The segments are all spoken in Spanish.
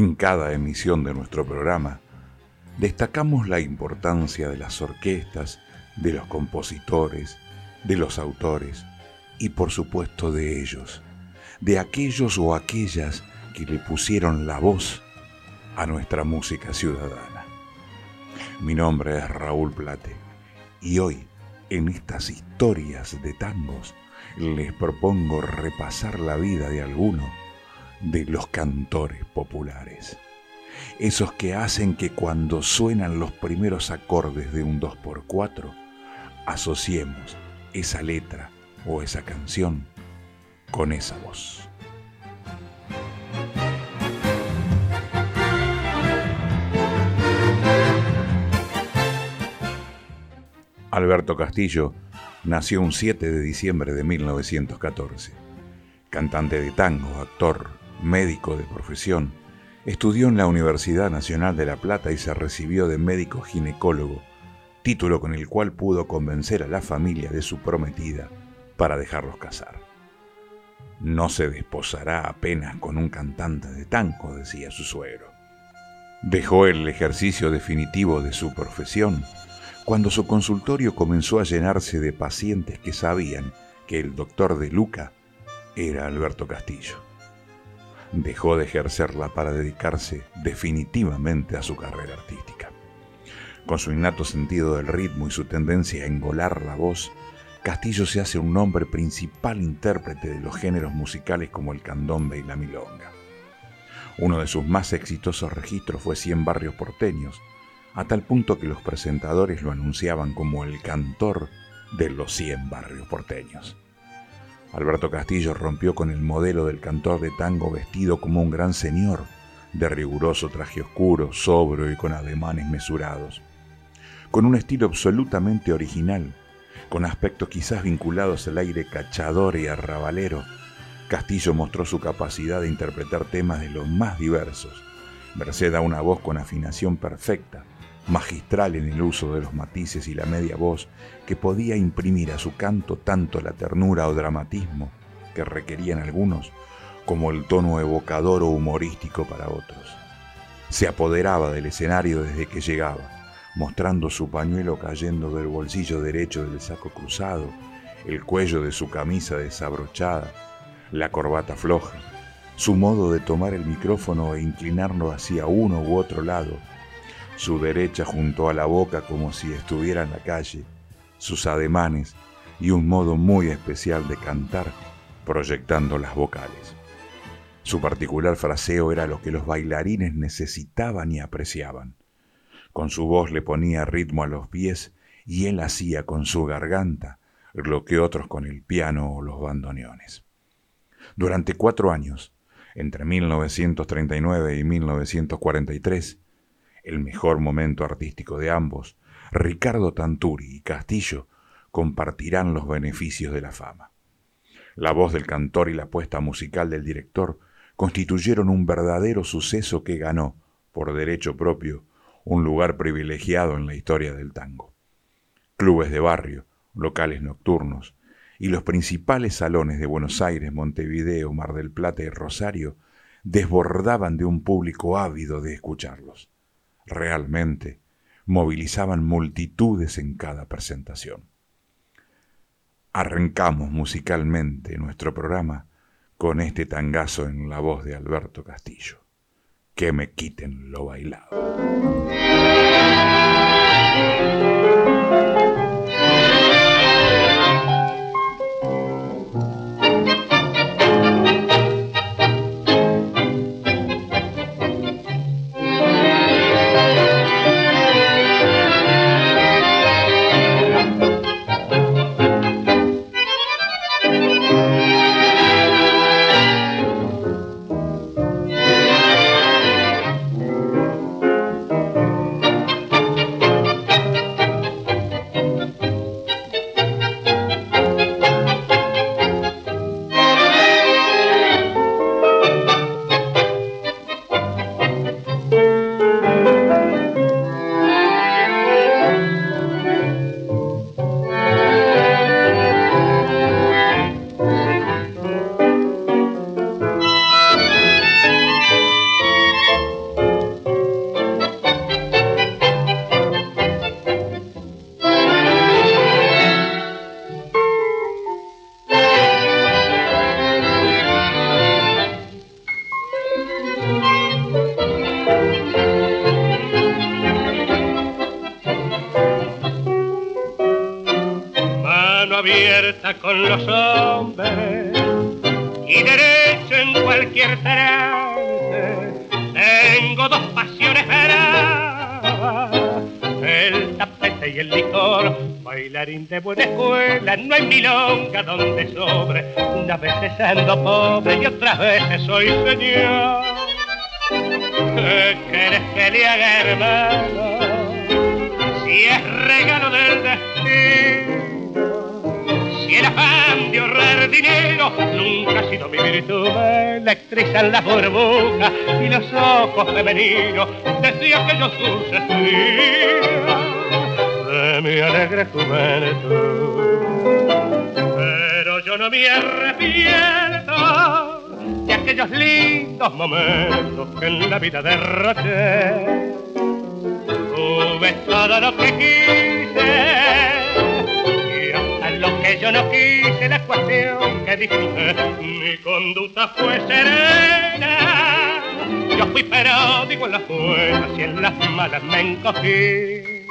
En cada emisión de nuestro programa, destacamos la importancia de las orquestas, de los compositores, de los autores y por supuesto de ellos, de aquellos o aquellas que le pusieron la voz a nuestra música ciudadana. Mi nombre es Raúl Plate y hoy, en estas historias de tangos, les propongo repasar la vida de alguno de los cantores populares. Esos que hacen que cuando suenan los primeros acordes de un 2x4, asociemos esa letra o esa canción con esa voz. Alberto Castillo nació un 7 de diciembre de 1914. Cantante de tango, actor, médico de profesión, estudió en la Universidad Nacional de La Plata y se recibió de médico ginecólogo, título con el cual pudo convencer a la familia de su prometida para dejarlos casar. No se desposará apenas con un cantante de tango, decía su suegro. Dejó el ejercicio definitivo de su profesión cuando su consultorio comenzó a llenarse de pacientes que sabían que el doctor de Luca era Alberto Castillo dejó de ejercerla para dedicarse definitivamente a su carrera artística. Con su innato sentido del ritmo y su tendencia a engolar la voz, Castillo se hace un nombre principal intérprete de los géneros musicales como el candombe y la milonga. Uno de sus más exitosos registros fue Cien Barrios Porteños, a tal punto que los presentadores lo anunciaban como el cantor de los Cien Barrios Porteños. Alberto Castillo rompió con el modelo del cantor de tango vestido como un gran señor, de riguroso traje oscuro, sobrio y con ademanes mesurados. Con un estilo absolutamente original, con aspectos quizás vinculados al aire cachador y arrabalero, Castillo mostró su capacidad de interpretar temas de los más diversos, merced a una voz con afinación perfecta, magistral en el uso de los matices y la media voz que podía imprimir a su canto tanto la ternura o dramatismo que requerían algunos como el tono evocador o humorístico para otros. Se apoderaba del escenario desde que llegaba, mostrando su pañuelo cayendo del bolsillo derecho del saco cruzado, el cuello de su camisa desabrochada, la corbata floja, su modo de tomar el micrófono e inclinarlo hacia uno u otro lado, su derecha junto a la boca como si estuviera en la calle, sus ademanes y un modo muy especial de cantar proyectando las vocales. Su particular fraseo era lo que los bailarines necesitaban y apreciaban. Con su voz le ponía ritmo a los pies y él hacía con su garganta lo que otros con el piano o los bandoneones. Durante cuatro años, entre 1939 y 1943, el mejor momento artístico de ambos, Ricardo Tanturi y Castillo compartirán los beneficios de la fama. La voz del cantor y la puesta musical del director constituyeron un verdadero suceso que ganó, por derecho propio, un lugar privilegiado en la historia del tango. Clubes de barrio, locales nocturnos y los principales salones de Buenos Aires, Montevideo, Mar del Plata y Rosario desbordaban de un público ávido de escucharlos realmente movilizaban multitudes en cada presentación. Arrancamos musicalmente nuestro programa con este tangazo en la voz de Alberto Castillo. Que me quiten lo bailado. Los hombres y derecho en cualquier trance. Tengo dos pasiones bravas, el tapete y el licor. Bailarín de buena escuela, no hay milonga donde sobre. Unas veces ando pobre y otras veces soy señor. ¿Qué quieres que le haga, hermano? Si es regalo del destino el afán de ahorrar dinero nunca ha sido mi virtud. Me electrizan las burbujas y los ojos femeninos desde aquellos dulces días de mi alegre juventud. Pero yo no me arrepiento de aquellos lindos momentos que en la vida derroché. Tuve todo lo que quise que yo no quise, la cuestión que disfruté, mi conducta fue serena. Yo fui digo en las buenas y en las malas me encogí.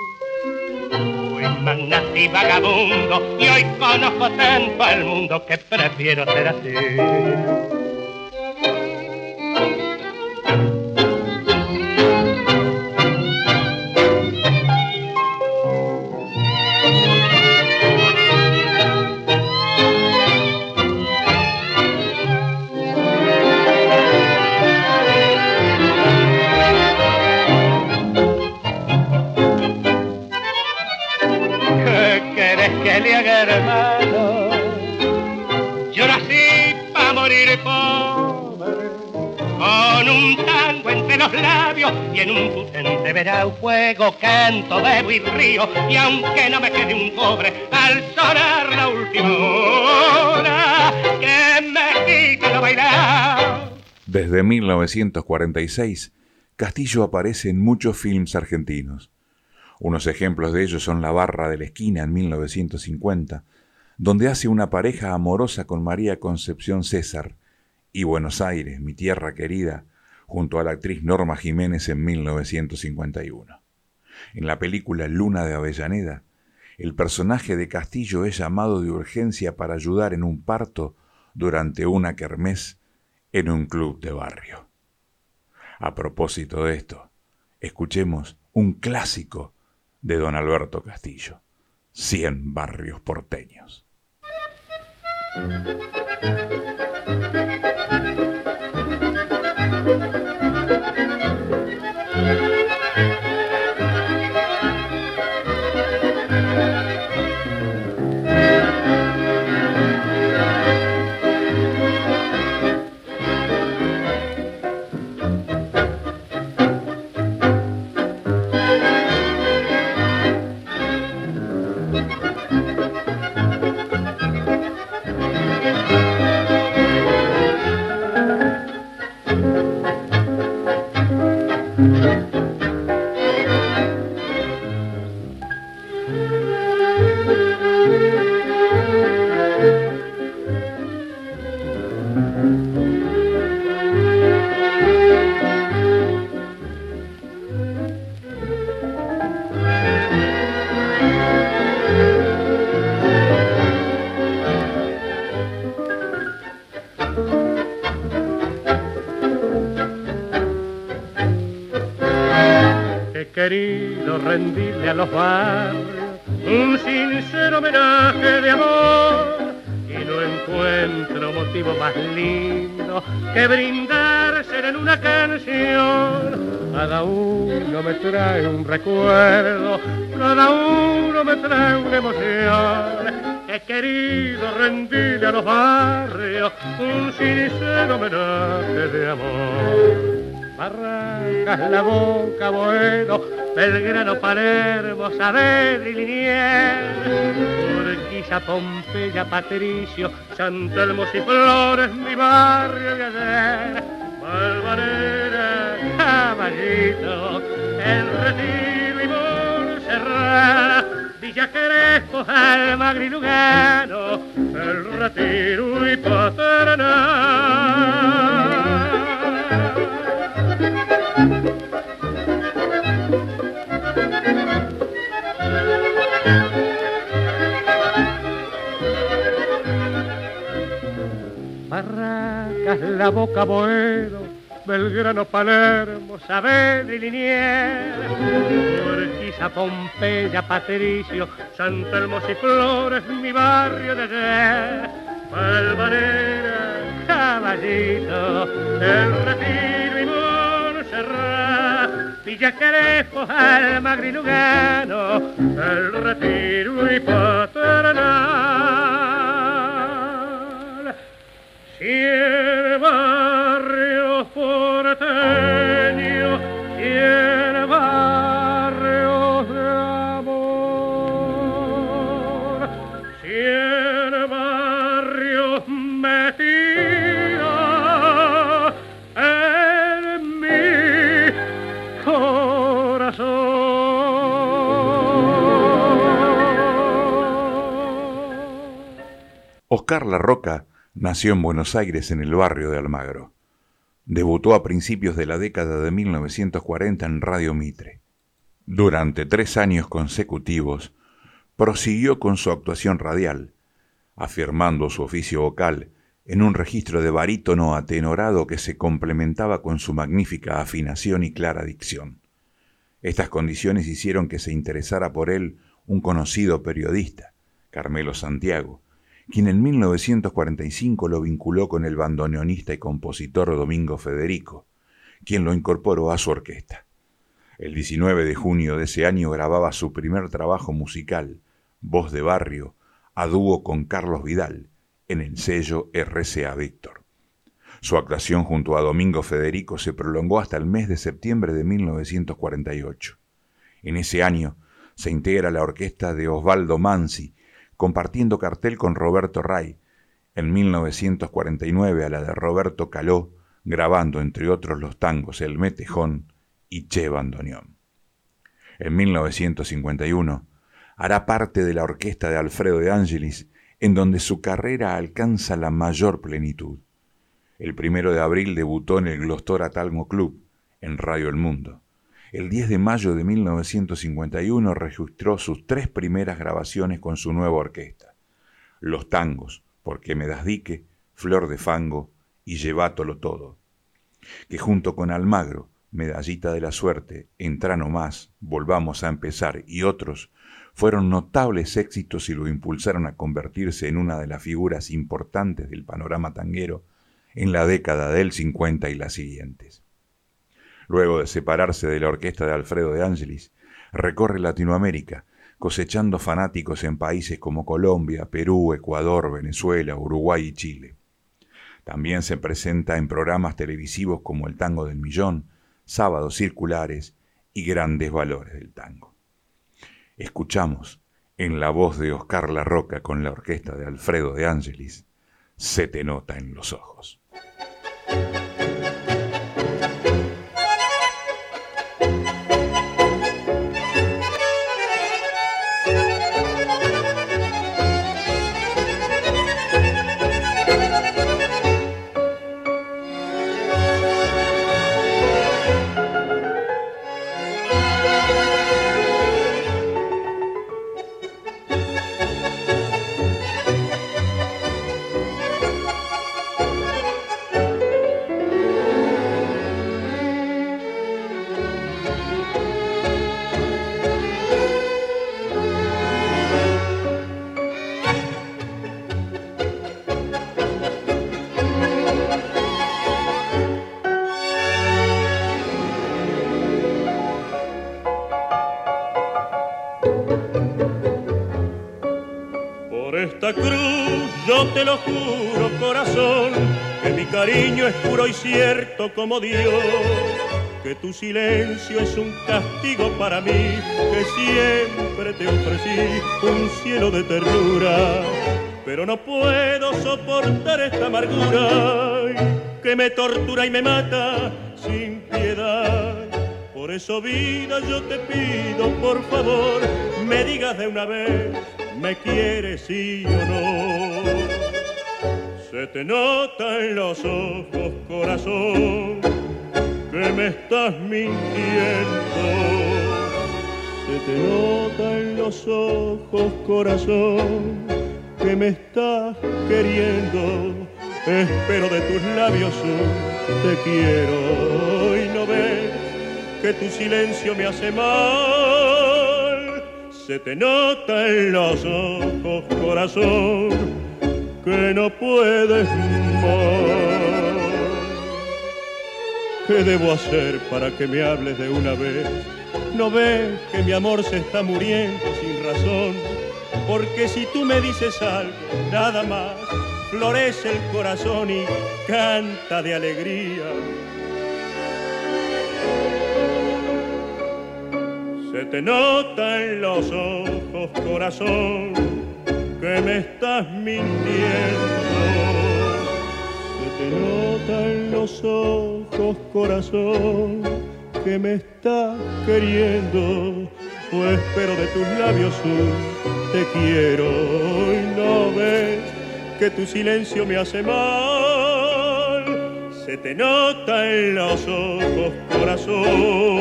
Fui magnate y vagabundo y hoy conozco tanto al mundo que prefiero ser así. Y en un potente verá fuego, canto, bebo y río y aunque no me quede un cobre al sonar la última hora que me quite lo bailar. Desde 1946, Castillo aparece en muchos films argentinos. Unos ejemplos de ellos son La Barra de la Esquina en 1950, donde hace una pareja amorosa con María Concepción César, y Buenos Aires, mi tierra querida, junto a la actriz Norma Jiménez en 1951. En la película Luna de Avellaneda, el personaje de Castillo es llamado de urgencia para ayudar en un parto durante una kermés en un club de barrio. A propósito de esto, escuchemos un clásico de don Alberto Castillo, Cien barrios porteños. Rendirle a los barrios un sincero homenaje de amor y no encuentro motivo más lindo que brindarse en una canción. Cada uno me trae un recuerdo, cada uno me trae una emoción. He querido rendirle a los barrios un sincero homenaje de amor. Barrancas, la boca, bueno, Belgrano, Palermo, Saavedra y Liniers, Urquiza, Pompeya, Patricio, Santelmo y Flores, mi barrio de ayer, Valvanera, Caballito, El Retiro y Montserrat, Villa Crespo, Almagro y Lugano, El Retiro y Paternal. Barracas, La Boca, Boedo, Belgrano, Palermo, Saavedra y Liniers, Urquiza, Pompeya, Patricio, Santa Hermosa y Flores, mi barrio de ayer, Palvanera, Caballito, El Retiro y Villa Crespo, Almagro y Lugano, El Retiro y Paternal. Cien barrios porteños, Oscar La Roca nació en Buenos Aires en el barrio de Almagro. Debutó a principios de la década de 1940 en Radio Mitre. Durante tres años consecutivos, prosiguió con su actuación radial, afirmando su oficio vocal en un registro de barítono atenorado que se complementaba con su magnífica afinación y clara dicción. Estas condiciones hicieron que se interesara por él un conocido periodista, Carmelo Santiago, quien en 1945 lo vinculó con el bandoneonista y compositor Domingo Federico, quien lo incorporó a su orquesta. El 19 de junio de ese año grababa su primer trabajo musical, Voz de Barrio, a dúo con Carlos Vidal, en el sello RCA Víctor. Su actuación junto a Domingo Federico se prolongó hasta el mes de septiembre de 1948. En ese año se integra la orquesta de Osvaldo Mansi, compartiendo cartel con Roberto Ray, en 1949 a la de Roberto Caló, grabando entre otros los tangos El Metejón y Che Bandoneón. En 1951 hará parte de la orquesta de Alfredo de Angelis, en donde su carrera alcanza la mayor plenitud. El primero de abril debutó en el Glostora Talgo Club, en Radio El Mundo. El 10 de mayo de 1951 registró sus tres primeras grabaciones con su nueva orquesta. Los tangos, Porque me das dique, Flor de fango y Llevátolo todo. Que junto con Almagro, Medallita de la Suerte, Entra más, Volvamos a empezar y otros, fueron notables éxitos y lo impulsaron a convertirse en una de las figuras importantes del panorama tanguero en la década del 50 y las siguientes. Luego de separarse de la orquesta de Alfredo de Angelis, recorre Latinoamérica, cosechando fanáticos en países como Colombia, Perú, Ecuador, Venezuela, Uruguay y Chile. También se presenta en programas televisivos como El Tango del Millón, Sábados Circulares y Grandes Valores del Tango. Escuchamos, en la voz de Oscar La Roca con la orquesta de Alfredo de Angelis, Se te nota en los ojos. Cariño es puro y cierto como Dios. Que tu silencio es un castigo para mí, que siempre te ofrecí un cielo de ternura. Pero no puedo soportar esta amargura que me tortura y me mata sin piedad. Por eso, vida, yo te pido, por favor, me digas de una vez, ¿me quieres sí o no? Se te nota en los ojos, corazón, que me estás mintiendo. Se te nota en los ojos, corazón, que me estás queriendo. espero de tus labios te quiero y no ves que tu silencio me hace mal. Se te nota en los ojos, corazón, que no puedes más. ¿Qué debo hacer para que me hables de una vez? ¿No ves que mi amor se está muriendo sin razón? Porque si tú me dices algo, nada más, florece el corazón y canta de alegría. Se te nota en los ojos, corazón, que me estás mintiendo. Se te nota en los ojos, corazón, que me estás queriendo. Pues espero de tus labios un te quiero y no ves que tu silencio me hace mal. Se te nota en los ojos, corazón.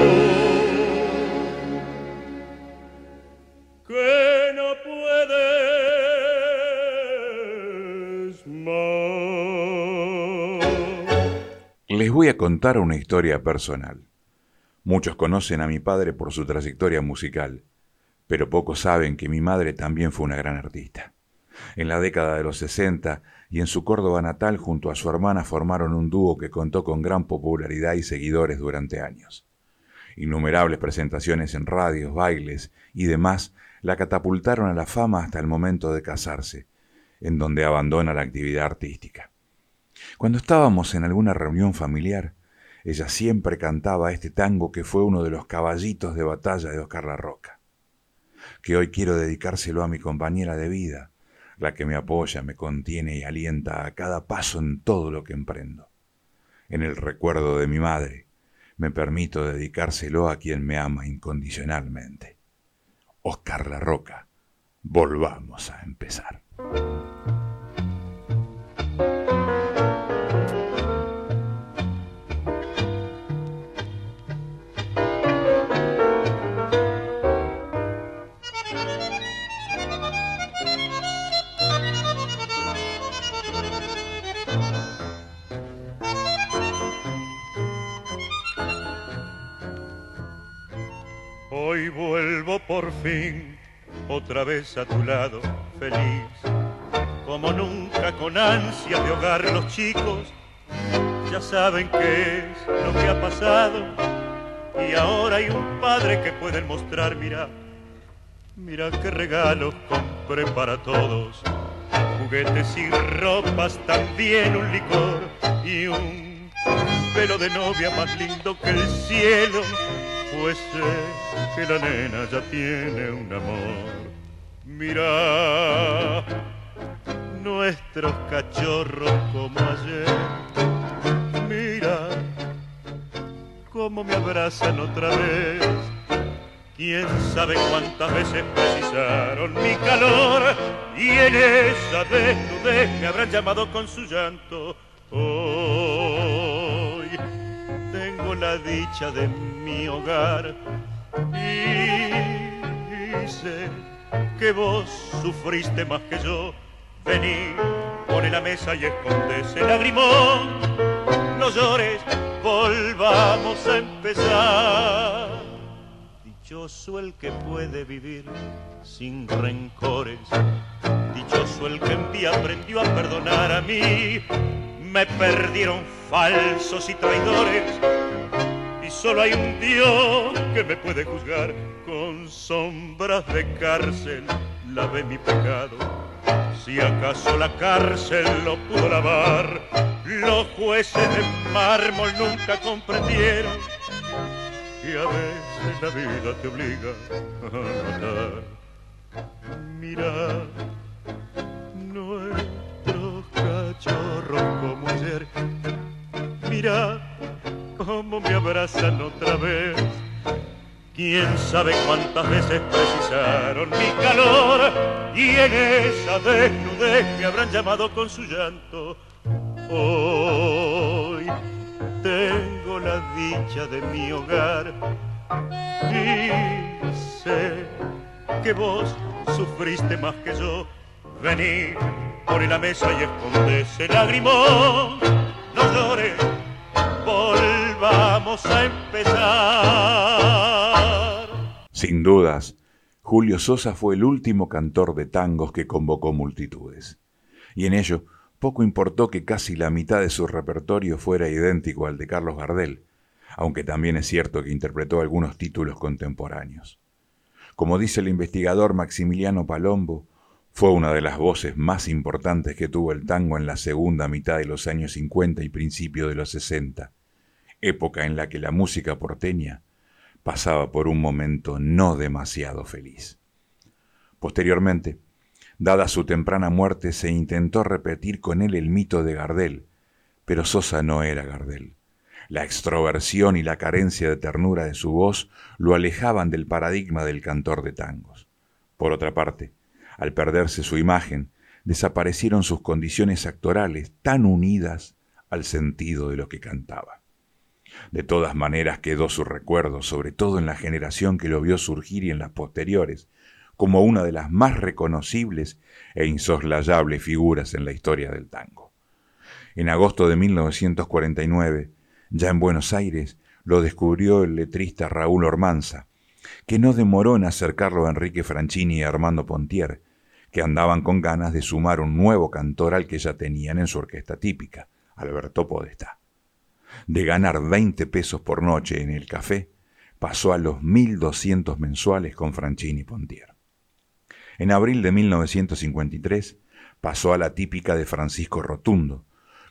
Que no puedes Les voy a contar una historia personal. Muchos conocen a mi padre por su trayectoria musical, pero pocos saben que mi madre también fue una gran artista. En la década de los 60 y en su Córdoba natal junto a su hermana formaron un dúo que contó con gran popularidad y seguidores durante años. Innumerables presentaciones en radios, bailes y demás la catapultaron a la fama hasta el momento de casarse, en donde abandona la actividad artística. Cuando estábamos en alguna reunión familiar, ella siempre cantaba este tango que fue uno de los caballitos de batalla de Oscar La Roca, que hoy quiero dedicárselo a mi compañera de vida, la que me apoya, me contiene y alienta a cada paso en todo lo que emprendo. En el recuerdo de mi madre, me permito dedicárselo a quien me ama incondicionalmente. Oscar La Roca, volvamos a empezar. Hoy vuelvo por fin otra vez a tu lado, feliz, como nunca con ansia de hogar los chicos ya saben qué es lo que ha pasado. Y ahora hay un padre que pueden mostrar, mira, mira qué regalos compré para todos, juguetes y ropas, también un licor y un pelo de novia más lindo que el cielo pues que la nena ya tiene un amor. Mira nuestros cachorros como ayer. Mira cómo me abrazan otra vez. Quién sabe cuántas veces precisaron mi calor y en esa desnudez me habrán llamado con su llanto. Dicha de mi hogar y sé que vos sufriste más que yo. Vení, pone la mesa y esconde ese lagrimón. No llores, volvamos a empezar. Dichoso el que puede vivir sin rencores. Dichoso el que en día aprendió a perdonar a mí. Me perdieron falsos y traidores solo hay un Dios que me puede juzgar. Con sombras de cárcel lavé mi pecado. Si acaso la cárcel lo pudo lavar los jueces de mármol nunca comprendieron y a veces la vida te obliga a notar mira nuestros cachorros como ayer. Mira cómo me abrazan otra vez. Quién sabe cuántas veces precisaron mi calor y en esa desnudez me habrán llamado con su llanto. Hoy tengo la dicha de mi hogar y sé que vos sufriste más que yo. Vení, pone la mesa y esconde ese lagrimón. No volvamos a empezar. Sin dudas, Julio Sosa fue el último cantor de tangos que convocó multitudes. Y en ello, poco importó que casi la mitad de su repertorio fuera idéntico al de Carlos Gardel, aunque también es cierto que interpretó algunos títulos contemporáneos. Como dice el investigador Maximiliano Palombo, fue una de las voces más importantes que tuvo el tango en la segunda mitad de los años 50 y principio de los 60, época en la que la música porteña pasaba por un momento no demasiado feliz. Posteriormente, dada su temprana muerte, se intentó repetir con él el mito de Gardel, pero Sosa no era Gardel. La extroversión y la carencia de ternura de su voz lo alejaban del paradigma del cantor de tangos. Por otra parte, al perderse su imagen, desaparecieron sus condiciones actorales tan unidas al sentido de lo que cantaba. De todas maneras quedó su recuerdo, sobre todo en la generación que lo vio surgir y en las posteriores, como una de las más reconocibles e insoslayables figuras en la historia del tango. En agosto de 1949, ya en Buenos Aires, lo descubrió el letrista Raúl Ormanza, que no demoró en acercarlo a Enrique Franchini y Armando Pontier, que andaban con ganas de sumar un nuevo cantor al que ya tenían en su orquesta típica, Alberto Podestá de ganar 20 pesos por noche en el café, pasó a los 1.200 mensuales con Franchini Pontier. En abril de 1953 pasó a la típica de Francisco Rotundo,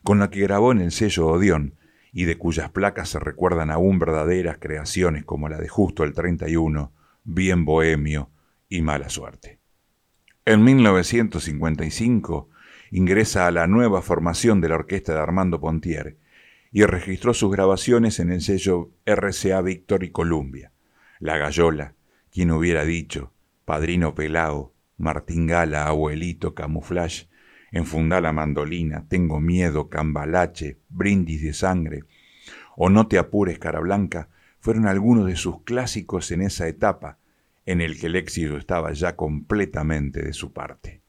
con la que grabó en el sello Odeón y de cuyas placas se recuerdan aún verdaderas creaciones como la de Justo el 31, Bien Bohemio y Mala Suerte. En 1955 ingresa a la nueva formación de la orquesta de Armando Pontier y registró sus grabaciones en el sello RCA Victor y Columbia. La Gallola, quien hubiera dicho, Padrino Pelao, Martingala, Abuelito, Camuflaje, Enfundá la mandolina, Tengo miedo, Cambalache, Brindis de sangre, o No te apures, cara blanca, fueron algunos de sus clásicos en esa etapa, en el que el éxito estaba ya completamente de su parte.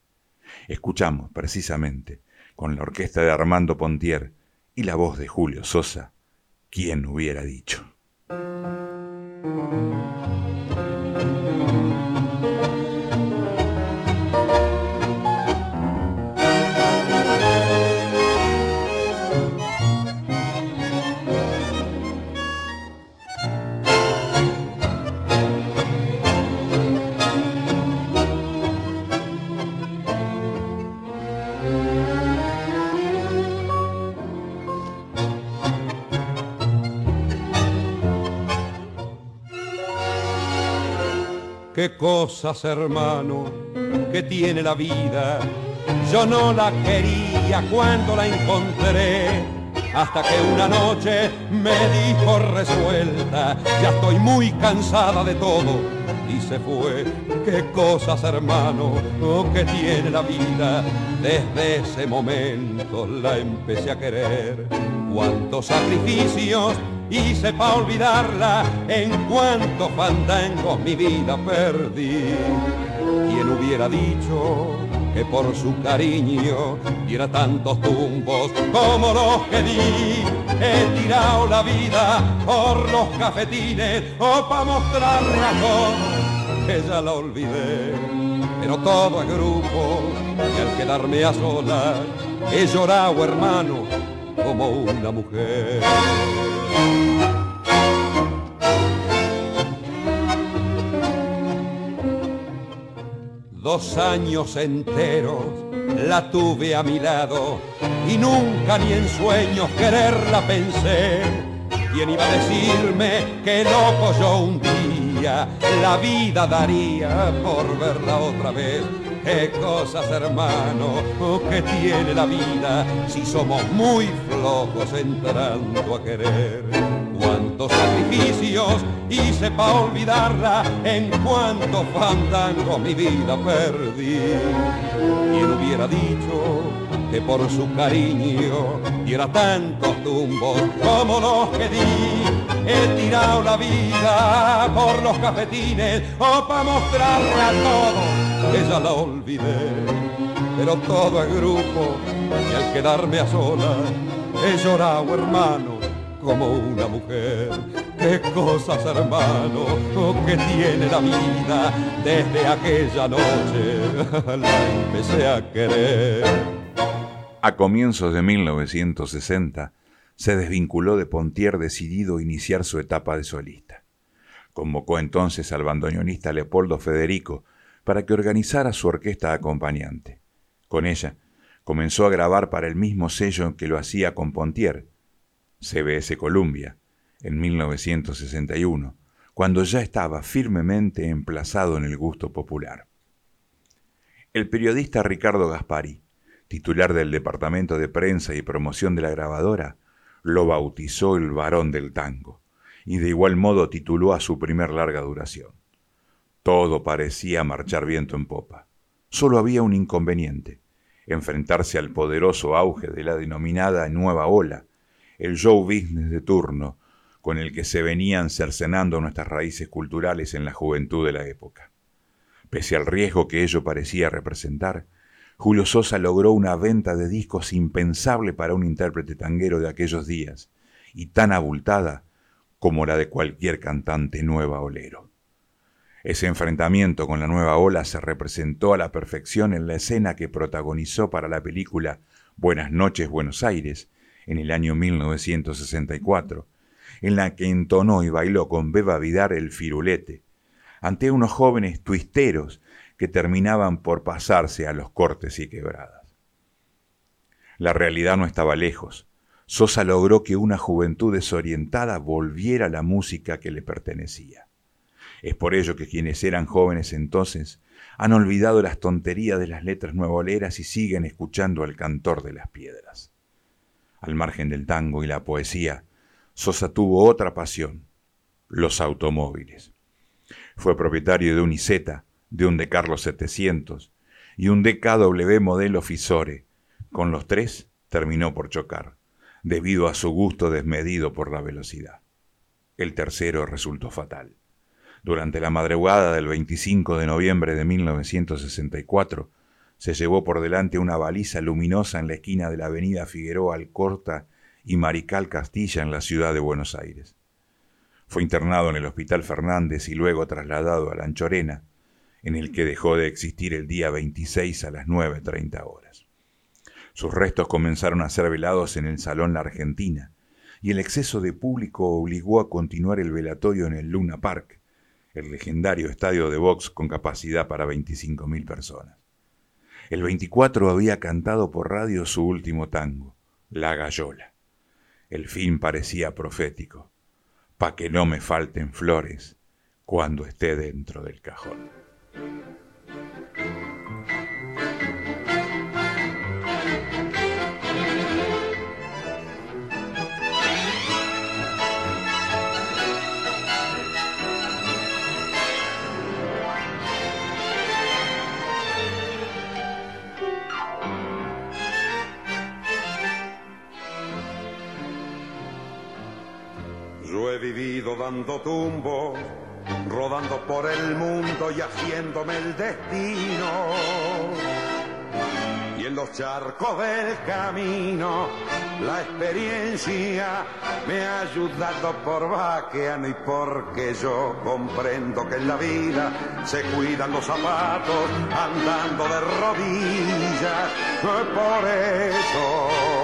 Escuchamos, precisamente, con la orquesta de Armando Pontier, y la voz de Julio Sosa, ¿quién hubiera dicho? Qué cosas, hermano, que tiene la vida. Yo no la quería cuando la encontré. Hasta que una noche me dijo resuelta, ya estoy muy cansada de todo. Y se fue, qué cosas hermano, que tiene la vida. Desde ese momento la empecé a querer. Cuántos sacrificios hice para olvidarla en cuanto fandango mi vida perdí. ¿Quién hubiera dicho que por su cariño diera tantos tumbos como los que di? He tirado la vida por los cafetines o para mostrarle a todos que ya la olvidé. Pero todo es grupo y al quedarme a solas he llorado hermano como una mujer. Dos años enteros la tuve a mi lado y nunca ni en sueños quererla pensé. ¿Quién iba a decirme que loco yo un día la vida daría por verla otra vez? Qué cosas hermano que tiene la vida si somos muy flojos entrando a querer. Cuántos sacrificios hice para olvidarla en cuanto fandango mi vida perdí. ¿Quién hubiera dicho que por su cariño diera tantos tumbos como los que di? He tirado la vida por los cafetines o para mostrarle a todos que ya la olvidé. pero todo es grupo y al quedarme a solas he llorado hermano como una mujer. Qué cosas hermano que tiene la vida desde aquella noche la empecé a querer. A comienzos de 1960 se desvinculó de Pontier decidido a iniciar su etapa de solista. Convocó entonces al bandoneonista Leopoldo Federico para que organizara su orquesta acompañante. Con ella comenzó a grabar para el mismo sello que lo hacía con Pontier, CBS Columbia, en 1961, cuando ya estaba firmemente emplazado en el gusto popular. El periodista Ricardo Gaspari, titular del Departamento de Prensa y Promoción de la grabadora, lo bautizó el varón del tango, y de igual modo tituló a su primer larga duración. Todo parecía marchar viento en popa. Solo había un inconveniente, enfrentarse al poderoso auge de la denominada nueva ola, el show business de turno, con el que se venían cercenando nuestras raíces culturales en la juventud de la época. Pese al riesgo que ello parecía representar, Julio Sosa logró una venta de discos impensable para un intérprete tanguero de aquellos días, y tan abultada como la de cualquier cantante nueva olero. Ese enfrentamiento con la nueva ola se representó a la perfección en la escena que protagonizó para la película Buenas noches Buenos Aires en el año 1964, en la que entonó y bailó con Beba Vidar el firulete, ante unos jóvenes twisteros que terminaban por pasarse a los cortes y quebradas. La realidad no estaba lejos. Sosa logró que una juventud desorientada volviera a la música que le pertenecía. Es por ello que quienes eran jóvenes entonces han olvidado las tonterías de las letras nuevoleras y siguen escuchando al cantor de las piedras. Al margen del tango y la poesía, Sosa tuvo otra pasión, los automóviles. Fue propietario de un Iseta, de un de Carlos 700 y un DKW modelo Fisore. Con los tres terminó por chocar, debido a su gusto desmedido por la velocidad. El tercero resultó fatal. Durante la madrugada del 25 de noviembre de 1964, se llevó por delante una baliza luminosa en la esquina de la avenida Figueroa Alcorta y Marical Castilla en la ciudad de Buenos Aires. Fue internado en el Hospital Fernández y luego trasladado a la Anchorena, en el que dejó de existir el día 26 a las 9.30 horas. Sus restos comenzaron a ser velados en el Salón La Argentina, y el exceso de público obligó a continuar el velatorio en el Luna Park, el legendario estadio de box con capacidad para 25.000 personas. El 24 había cantado por radio su último tango, La Gallola. El fin parecía profético, pa' que no me falten flores cuando esté dentro del cajón. Dando tumbo rodando por el mundo y haciéndome el destino. Y en los charcos del camino, la experiencia me ha ayudado por vaqueano y porque yo comprendo que en la vida se cuidan los zapatos andando de rodillas. Por eso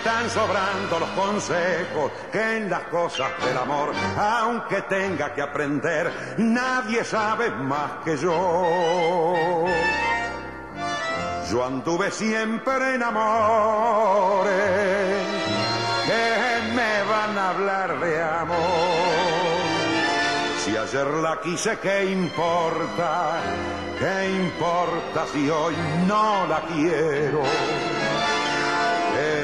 están sobrando los consejos que en las cosas del amor, aunque tenga que aprender, nadie sabe más que yo. Yo anduve siempre en amores que me van a hablar de amor. Si ayer la quise, ¿qué importa? ¿Qué importa si hoy no la quiero?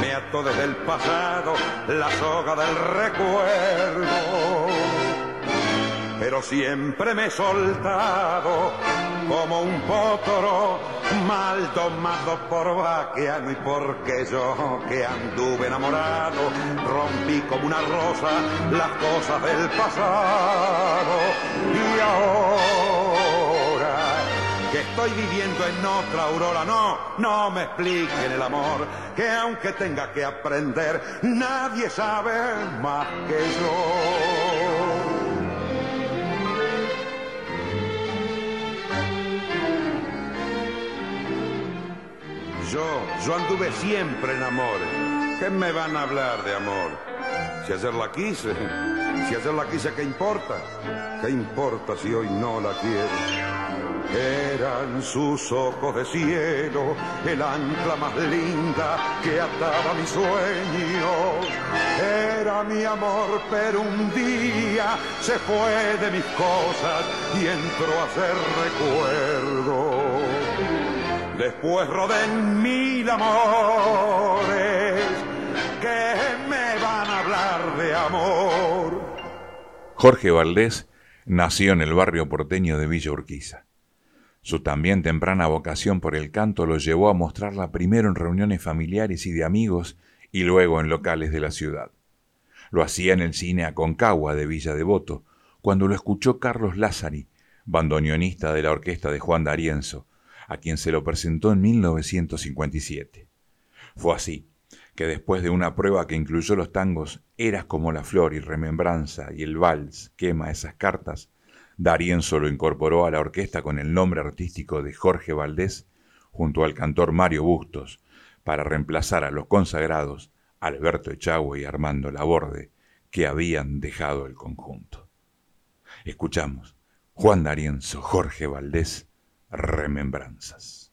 me ató desde el pasado la soga del recuerdo. Pero siempre me he soltado como un potro mal tomado por vaqueano y porque yo que anduve enamorado rompí como una rosa las cosas del pasado y ahora estoy viviendo en otra aurora no, no me expliquen el amor que aunque tenga que aprender nadie sabe más que yo Yo, yo anduve siempre en amor. ¿Qué me van a hablar de amor? Si ayer quise, si ayer la quise, ¿qué importa? ¿Qué importa si hoy no la quiero? Eran sus ojos de cielo, el ancla más linda que ataba mis sueños. Era mi amor, pero un día se fue de mis cosas y entró a ser recuerdo. Después roden mil amores que me van a hablar de amor. Jorge Valdés nació en el barrio porteño de Villa Urquiza. Su también temprana vocación por el canto lo llevó a mostrarla primero en reuniones familiares y de amigos y luego en locales de la ciudad. Lo hacía en el cine Aconcagua de Villa Devoto, cuando lo escuchó Carlos Lázari, bandoneonista de la orquesta de Juan D'Arienzo, a quien se lo presentó en 1957. Fue así que después de una prueba que incluyó los tangos Eras como la flor y Remembranza y el vals Quema esas cartas, Darienzo lo incorporó a la orquesta con el nombre artístico de Jorge Valdés junto al cantor Mario Bustos para reemplazar a los consagrados Alberto Echagüe y Armando Laborde que habían dejado el conjunto. Escuchamos Juan Darienzo, Jorge Valdés, remembranzas.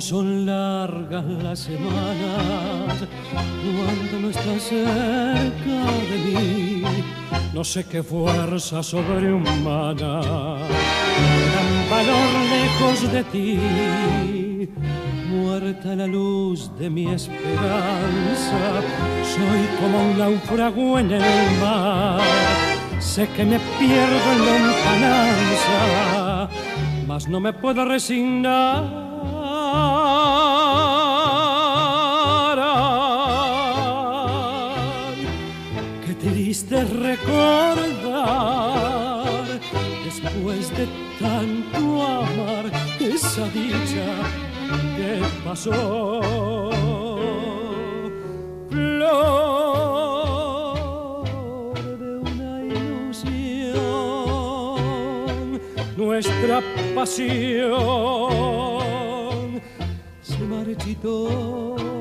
Son largas las semanas cuando no estás cerca de mí. No sé qué fuerza sobrehumana dan valor lejos de ti. Muerta la luz de mi esperanza, soy como un náufrago en el mar. Sé que me pierdo en lontananza, mas no me puedo resignar recordar después de tanto amar esa dicha que pasó. Flor de una ilusión, nuestra pasión se marchitó.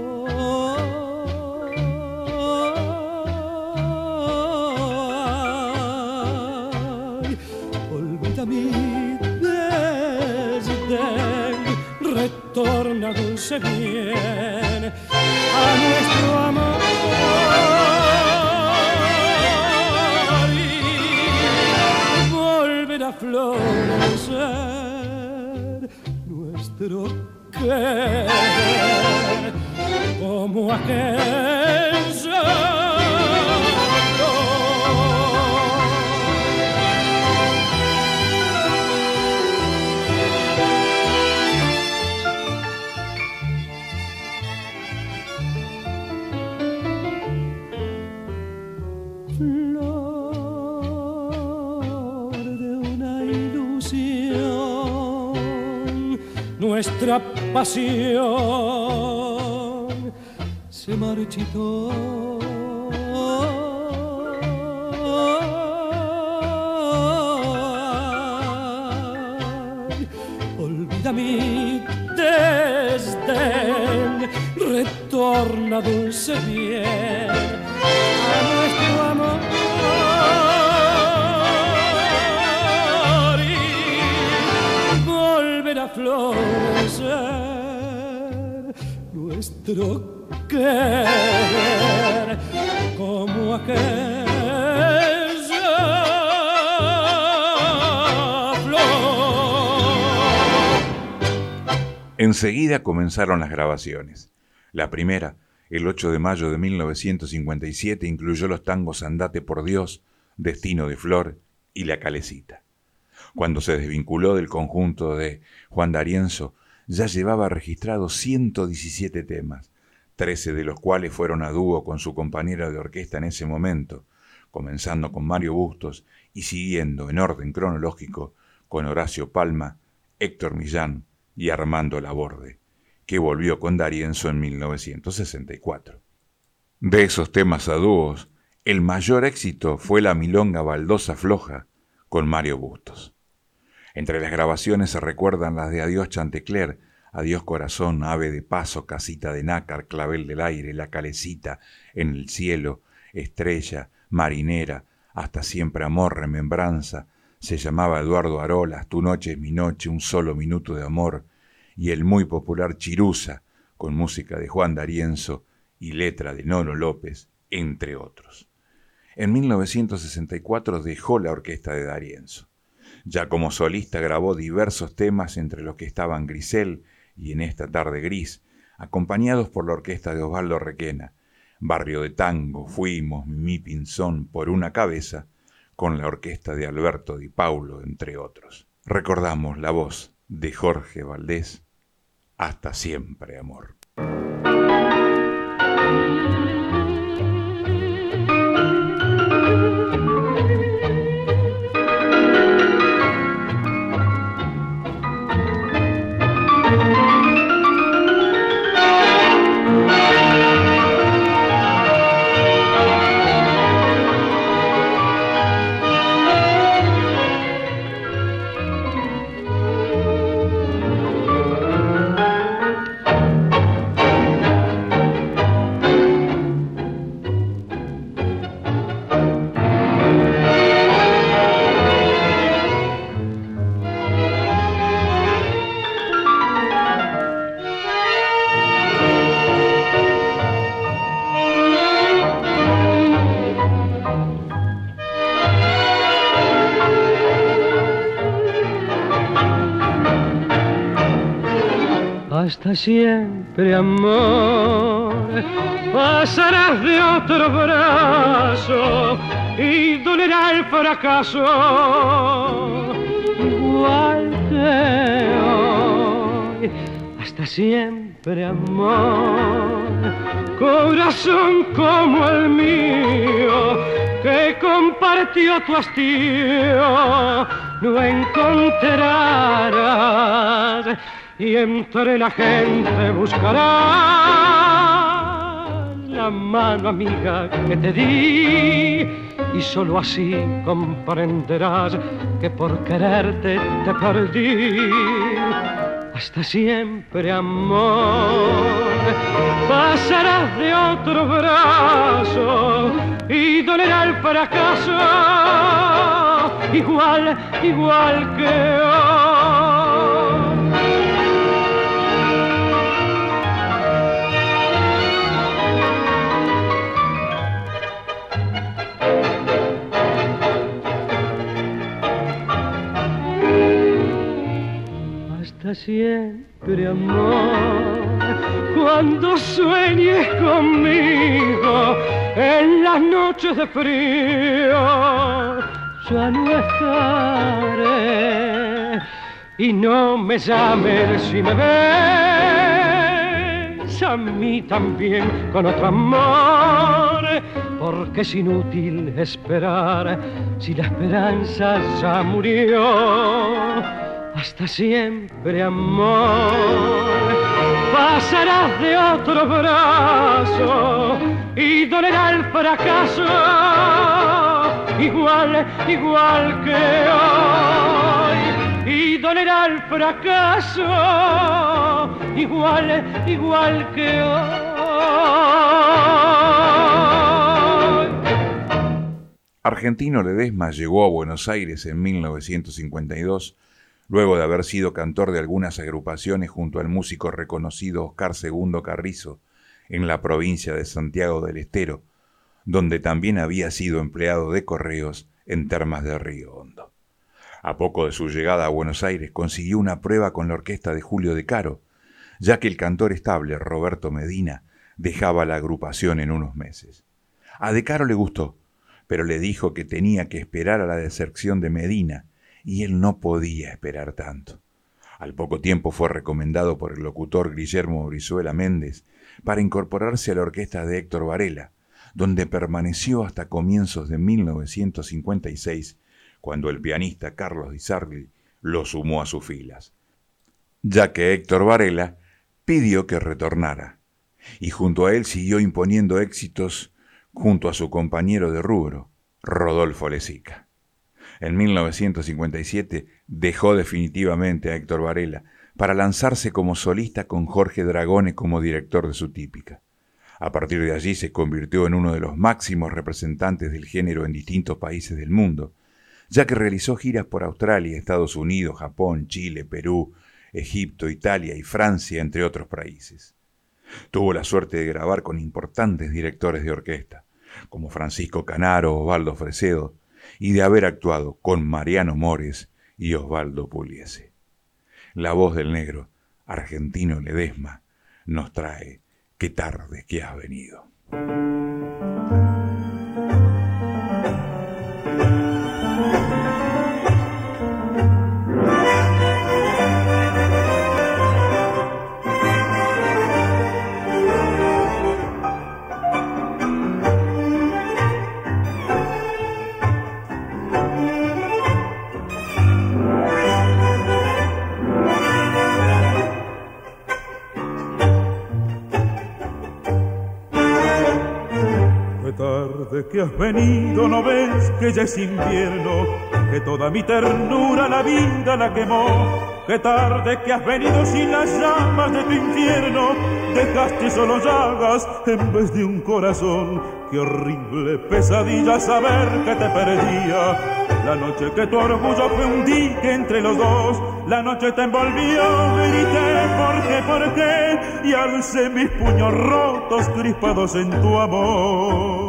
Bien a nuestro amor. Y volver a florecer nuestro querer como aquel pasión se marchitó. Olvida mi desdén, retorna dulce bien a nuestro amor. a nuestro querer como aquella flor. Enseguida comenzaron las grabaciones. La primera, el 8 de mayo de 1957, incluyó los tangos Andate por Dios, Destino de Flor y La Calecita. Cuando se desvinculó del conjunto de Juan D'Arienzo, ya llevaba registrados 117 temas, 13 de los cuales fueron a dúo con su compañera de orquesta en ese momento, comenzando con Mario Bustos y siguiendo en orden cronológico con Horacio Palma, Héctor Millán y Armando Laborde, que volvió con D'Arienzo en 1964. De esos temas a dúos, el mayor éxito fue la milonga baldosa floja con Mario Bustos. Entre las grabaciones se recuerdan las de Adiós Chantecler, Adiós Corazón, Ave de Paso, Casita de Nácar, Clavel del Aire, La Calecita, En el Cielo, Estrella, Marinera, Hasta Siempre Amor, Remembranza, se llamaba Eduardo Arolas, Tu Noche es mi Noche, Un Solo Minuto de Amor, y el muy popular Chirusa, con música de Juan D'Arienzo y letra de Nono López, entre otros. En 1964 dejó la orquesta de D'Arienzo. Ya como solista grabó diversos temas entre los que estaban Grisel y En esta tarde gris, acompañados por la orquesta de Osvaldo Requena, Barrio de Tango, Fuimos, Mi Pinzón, Por una Cabeza, con la orquesta de Alberto Di Paulo, entre otros. Recordamos la voz de Jorge Valdés, Hasta siempre, amor. Siempre, amor. Pasarás de otro brazo y dolerá el fracaso. Igual que hoy, hasta siempre, amor. Corazón como el mío, que compartió tu hastío, no encontrarás y entre la gente buscará la mano amiga que te di. Y solo así comprenderás que por quererte te perdí. Hasta siempre, amor, pasarás de otro brazo y dolerá el fracaso, igual, igual que hoy siempre amor. Cuando sueñes conmigo en las noches de frío, ya no estaré. Y no me llames si me ves a mí también con otro amor, porque es inútil esperar si la esperanza ya murió hasta siempre amor. Pasarás de otro brazo y dolerá el fracaso, igual, igual que hoy. Y dolerá el fracaso, igual, igual que hoy. Argentino Ledesma llegó a Buenos Aires en 1952 luego de haber sido cantor de algunas agrupaciones junto al músico reconocido Oscar II Carrizo en la provincia de Santiago del Estero, donde también había sido empleado de correos en Termas de Río Hondo. A poco de su llegada a Buenos Aires consiguió una prueba con la orquesta de Julio de Caro, ya que el cantor estable Roberto Medina dejaba la agrupación en unos meses. A De Caro le gustó, pero le dijo que tenía que esperar a la deserción de Medina y él no podía esperar tanto. Al poco tiempo fue recomendado por el locutor Guillermo Brizuela Méndez para incorporarse a la orquesta de Héctor Varela, donde permaneció hasta comienzos de 1956, cuando el pianista Carlos Di Sarli lo sumó a sus filas, ya que Héctor Varela pidió que retornara, y junto a él siguió imponiendo éxitos junto a su compañero de rubro, Rodolfo Lezica. En 1957 dejó definitivamente a Héctor Varela para lanzarse como solista con Jorge Dragone como director de su típica. A partir de allí se convirtió en uno de los máximos representantes del género en distintos países del mundo, ya que realizó giras por Australia, Estados Unidos, Japón, Chile, Perú, Egipto, Italia y Francia, entre otros países. Tuvo la suerte de grabar con importantes directores de orquesta, como Francisco Canaro, Osvaldo Fresedo, y de haber actuado con Mariano Mores y Osvaldo Puliese. La voz del negro, argentino Ledesma, nos trae Qué tarde que has venido. Que has venido, no ves que ya es invierno, que toda mi ternura la vida la quemó. Qué tarde que has venido sin las llamas de tu infierno, dejaste solo llagas en vez de un corazón. Qué horrible pesadilla saber que te perdía. La noche que tu orgullo fue un dique entre los dos, la noche te envolvió, grité, ¿por qué, por qué? Y alcé mis puños rotos crispados en tu amor.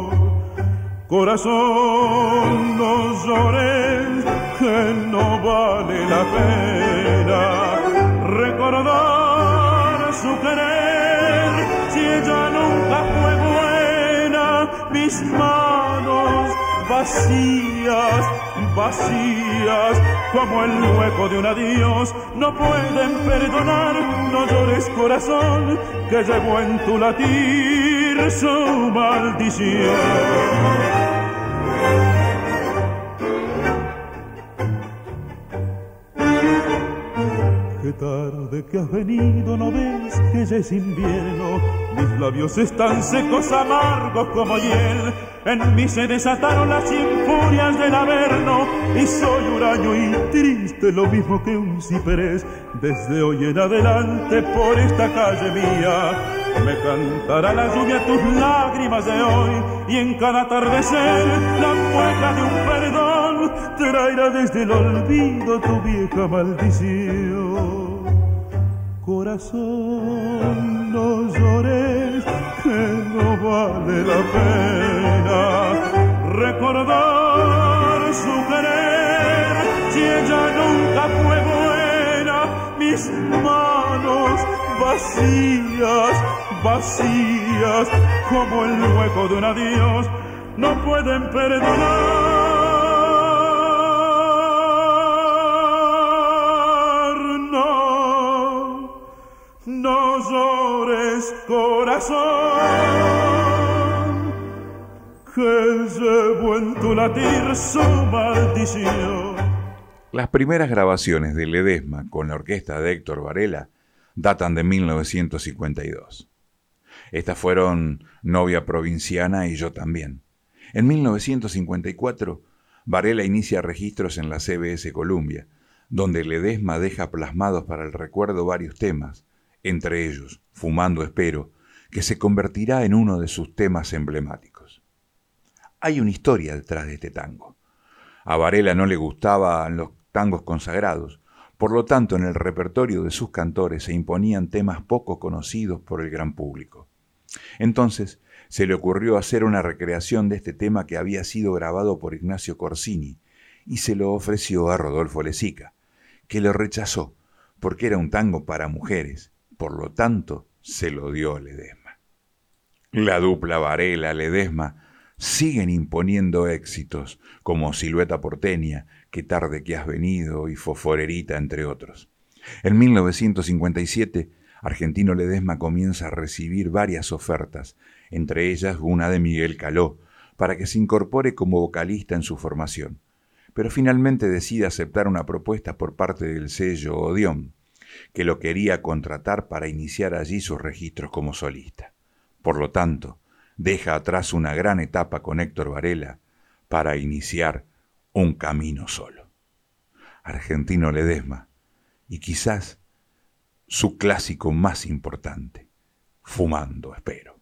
Corazón, no llores, que no vale la pena recordar su querer si ella nunca fue buena. Mis manos vacías, vacías, como el hueco de un adiós, no pueden perdonar, no llores corazón, que llevo en tu latir su maldición. Qué tarde que has venido, no ves que ya es invierno. Mis labios están secos, amargos como hiel. En mí se desataron las infurias del averno. Y soy huraño y triste, lo mismo que un ciprés. Desde hoy en adelante por esta calle mía. Me cantará la lluvia tus lágrimas de hoy. Y en cada atardecer la mueca de un perdón traerá desde el olvido tu vieja maldición. Corazón, no llores, que no vale la pena recordar su querer. Si ella nunca fue buena, mis manos vacías, vacías, como el hueco de un adiós, no pueden perdonar. Latir su maldición. Las primeras grabaciones de Ledesma con la orquesta de Héctor Varela datan de 1952. Estas fueron Novia Provinciana y Yo también. En 1954, Varela inicia registros en la CBS Columbia, donde Ledesma deja plasmados para el recuerdo varios temas, entre ellos Fumando Espero, que se convertirá en uno de sus temas emblemáticos. Hay una historia detrás de este tango. A Varela no le gustaban los tangos consagrados. Por lo tanto, en el repertorio de sus cantores se imponían temas poco conocidos por el gran público. Entonces, se le ocurrió hacer una recreación de este tema que había sido grabado por Ignacio Corsini y se lo ofreció a Rodolfo Lezica, que lo rechazó porque era un tango para mujeres, por lo tanto se lo dio a Ledesma. La dupla Varela-Ledesma siguen imponiendo éxitos como Silueta Porteña, Qué tarde que has venido y Foforerita, entre otros. En 1957, Argentino Ledesma comienza a recibir varias ofertas, entre ellas una de Miguel Caló, para que se incorpore como vocalista en su formación. Pero finalmente decide aceptar una propuesta por parte del sello Odeón, que lo quería contratar para iniciar allí sus registros como solista. Por lo tanto, deja atrás una gran etapa con Héctor Varela para iniciar un camino solo. Argentino Ledesma y quizás su clásico más importante, Fumando Espero.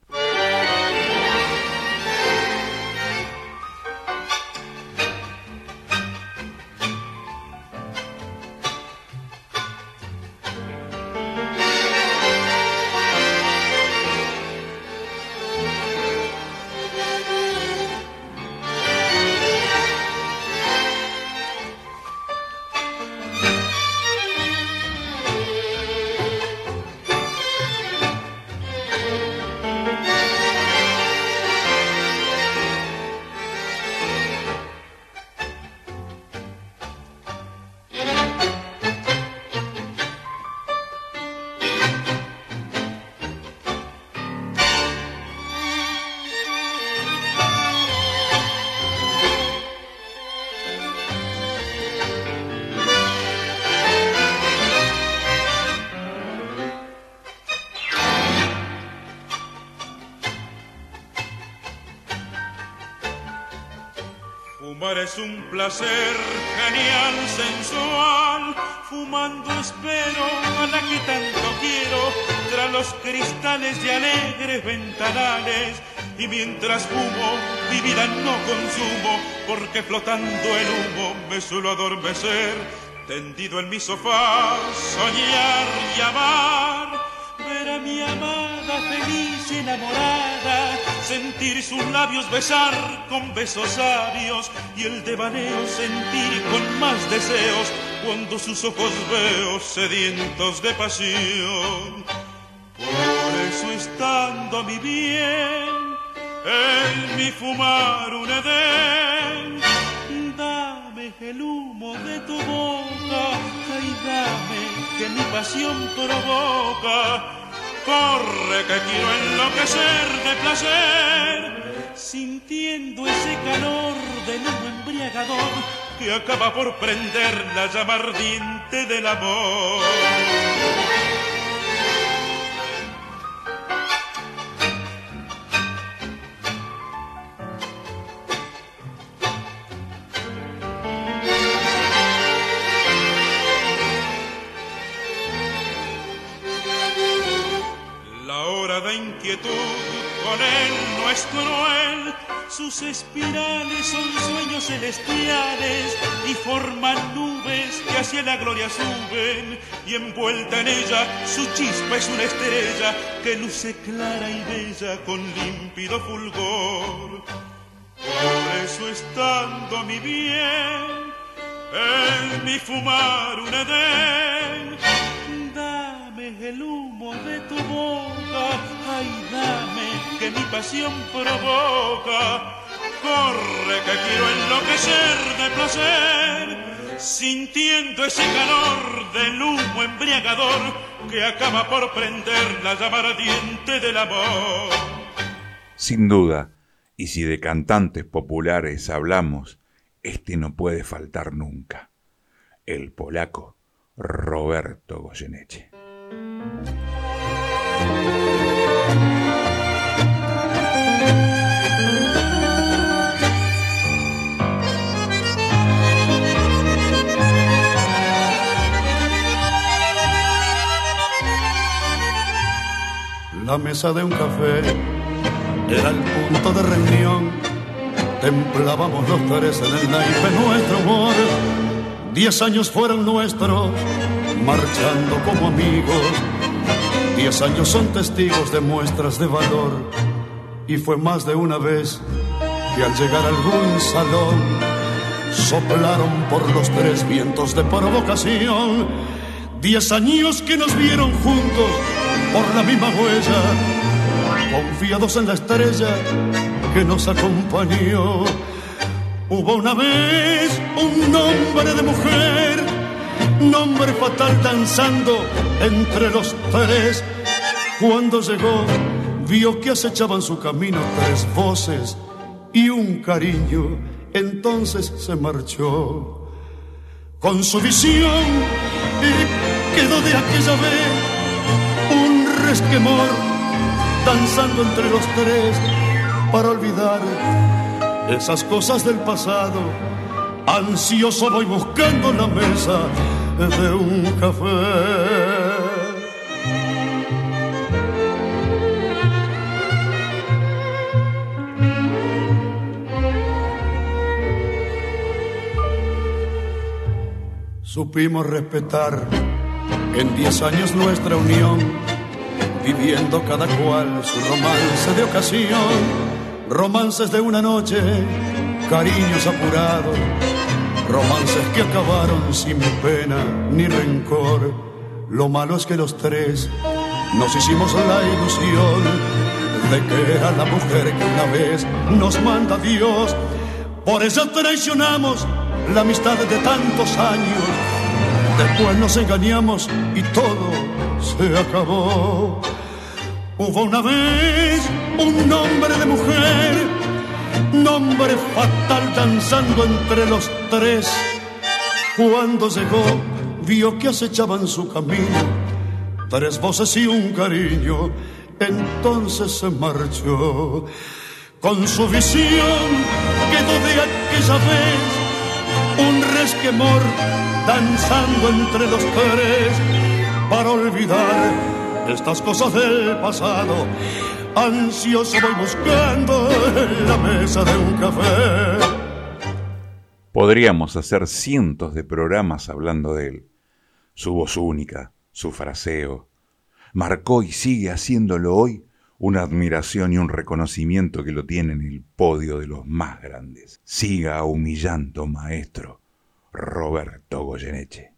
Mientras fumo, mi vida no consumo, porque flotando el humo me suelo adormecer. Tendido en mi sofá, soñar y amar, ver a mi amada feliz enamorada sentir sus labios besar con besos sabios y el devaneo sentir con más deseos cuando sus ojos veo sedientos de pasión. Por eso estando mi bien, en mi fumar un edén, dame el humo de tu boca, y dame que mi pasión provoca corre que quiero enloquecer de placer, sintiendo ese calor de humo embriagador que acaba por prender la llama ardiente del amor. Con él no es cruel. Sus espirales son sueños celestiales y forman nubes que hacia la gloria suben. Y envuelta en ella su chispa es una estrella que luce clara y bella con límpido fulgor. Por eso estando mi bien, en mi fumar un edén, el humo de tu boca. Ay, dame que mi pasión provoca. Corre que quiero enloquecer de placer, sintiendo ese calor del humo embriagador que acaba por prender la llama ardiente del amor. Sin duda, y si de cantantes populares hablamos, este no puede faltar nunca. El polaco Roberto Goyeneche. La mesa de un café era el punto de reunión. Templábamos los tres en el naipe nuestro amor. Diez años fueron nuestros, marchando como amigos. Diez años son testigos de muestras de valor. Y fue más de una vez que al llegar a algún salón, soplaron por los tres vientos de provocación. Diez años que nos vieron juntos por la misma huella, confiados en la estrella que nos acompañó. Hubo una vez un nombre de mujer, nombre fatal danzando entre los tres. Cuando llegó, vio que acechaban su camino tres voces y un cariño, entonces se marchó. Con su visión quedó de aquella vez un resquemor danzando entre los tres para olvidar esas cosas del pasado. Ansioso voy buscando la mesa de un café. Supimos respetar en diez años nuestra unión, viviendo cada cual su romance de ocasión, romances de una noche, cariños apurados, romances que acabaron sin pena ni rencor. Lo malo es que los tres nos hicimos la ilusión de que era la mujer que una vez nos manda Dios. Por eso traicionamos la amistad de tantos años. Después nos engañamos y todo se acabó. Hubo una vez un nombre de mujer, nombre fatal danzando entre los tres. Cuando llegó, vio que acechaban su camino tres voces y un cariño. Entonces se marchó. Con su visión quedó de aquella vez un resquemor danzando entre los tres para olvidar estas cosas del pasado. Ansioso voy buscando en la mesa de un café. Podríamos hacer cientos de programas hablando de él. Su voz única, su fraseo, marcó y sigue haciéndolo hoy una admiración y un reconocimiento que lo tiene en el podio de los más grandes. Siga humillando, maestro Roberto Goyeneche.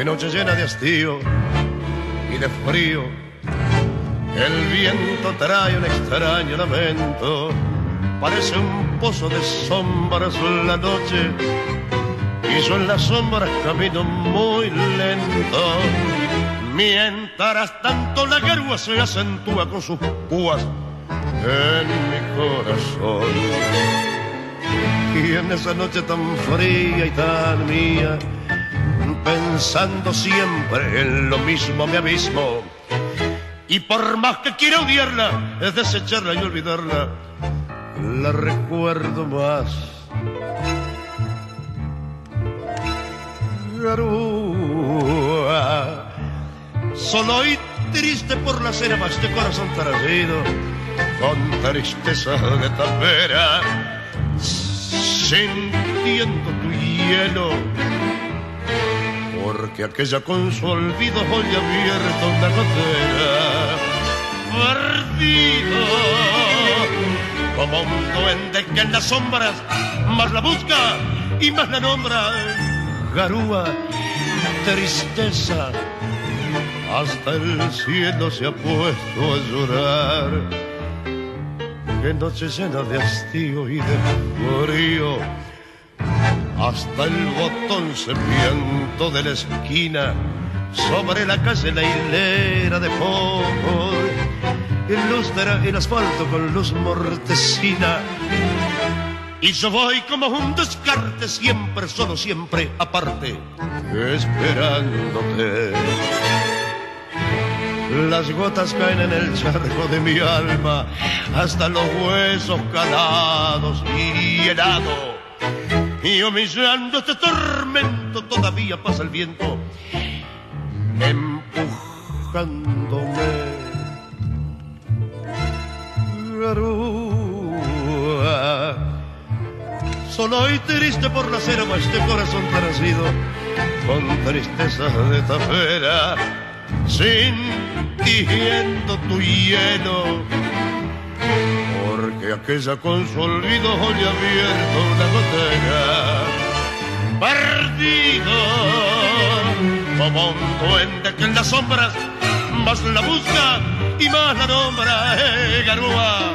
Qué noche llena de hastío y de frío. El viento trae un extraño lamento. Parece un pozo de sombras la noche. Y yo en las sombras camino muy lento. Mientras tanto la garúa se acentúa con sus púas en mi corazón. Y en esa noche tan fría y tan mía, pensando siempre en lo mismo me abismo. Y por más que quiera odiarla, es desecharla y olvidarla, la recuerdo más. Garúa, solo y triste por la cena más de corazón traído, con tristeza de tapera, sintiendo tu hielo porque aquella con su olvido hoy abierta una gotera perdido como un duende que en las sombras más la busca y más la nombra. Garúa, tristeza, hasta el cielo se ha puesto a llorar. Que noche llena de hastío y de frío, hasta el botón serpiento de la esquina, sobre la calle la hilera de fuego ilustra el asfalto con luz mortecina. Y yo voy como un descarte, siempre, solo, siempre, aparte, esperándote. Las gotas caen en el charco de mi alma, hasta los huesos calados y helado. Y humillando este tormento, todavía pasa el viento, empujándome Solo y triste por la selva este corazón tracido con tristezas de tafera, sintiendo tu hielo. Aquella con su olvido hoy abierto una gotera, perdido como un duende que en las sombras más la busca y más la nombra, eh, garúa,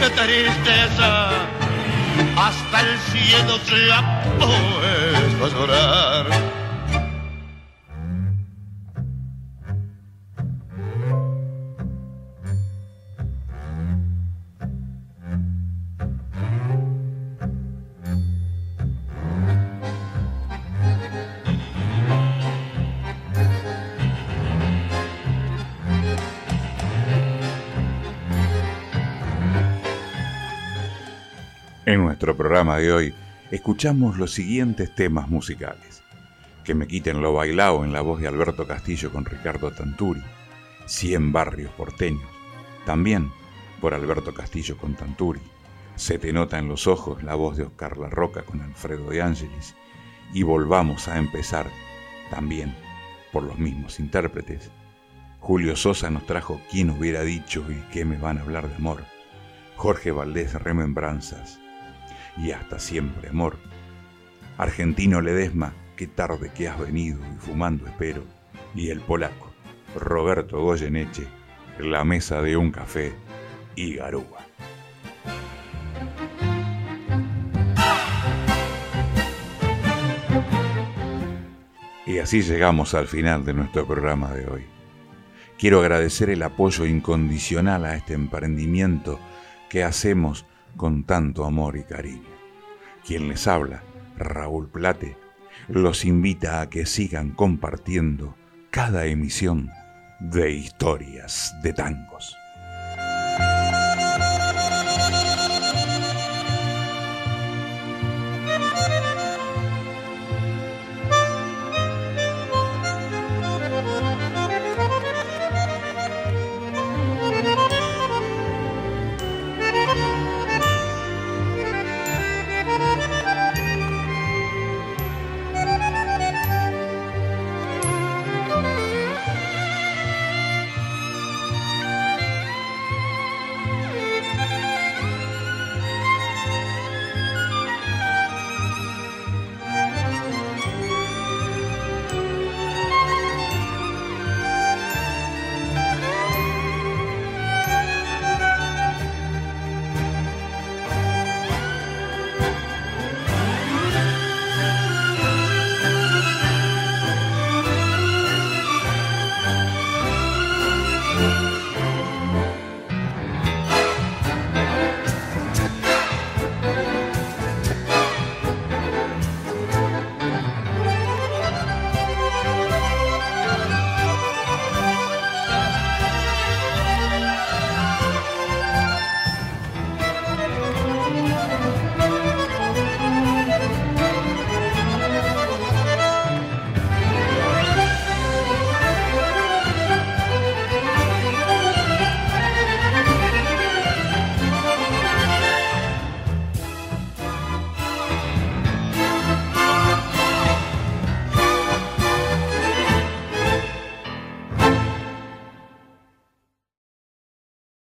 qué tristeza, hasta el cielo se ha puesto a llorar. En nuestro programa de hoy escuchamos los siguientes temas musicales. Que me quiten lo bailado en la voz de Alberto Castillo con Ricardo Tanturi. Cien barrios porteños. También por Alberto Castillo con Tanturi. Se te nota en los ojos la voz de Oscar La Roca con Alfredo de Ángelis. Y volvamos a empezar también por los mismos intérpretes. Julio Sosa nos trajo Quién hubiera dicho y qué me van a hablar de amor. Jorge Valdés Remembranzas y hasta siempre, amor. Argentino Ledesma, qué tarde que has venido y fumando espero. Y el polaco, Roberto Goyeneche, la mesa de un café y garúa. Y así llegamos al final de nuestro programa de hoy. Quiero agradecer el apoyo incondicional a este emprendimiento que hacemos con tanto amor y cariño. Quien les habla, Raúl Plate, los invita a que sigan compartiendo cada emisión de historias de tangos.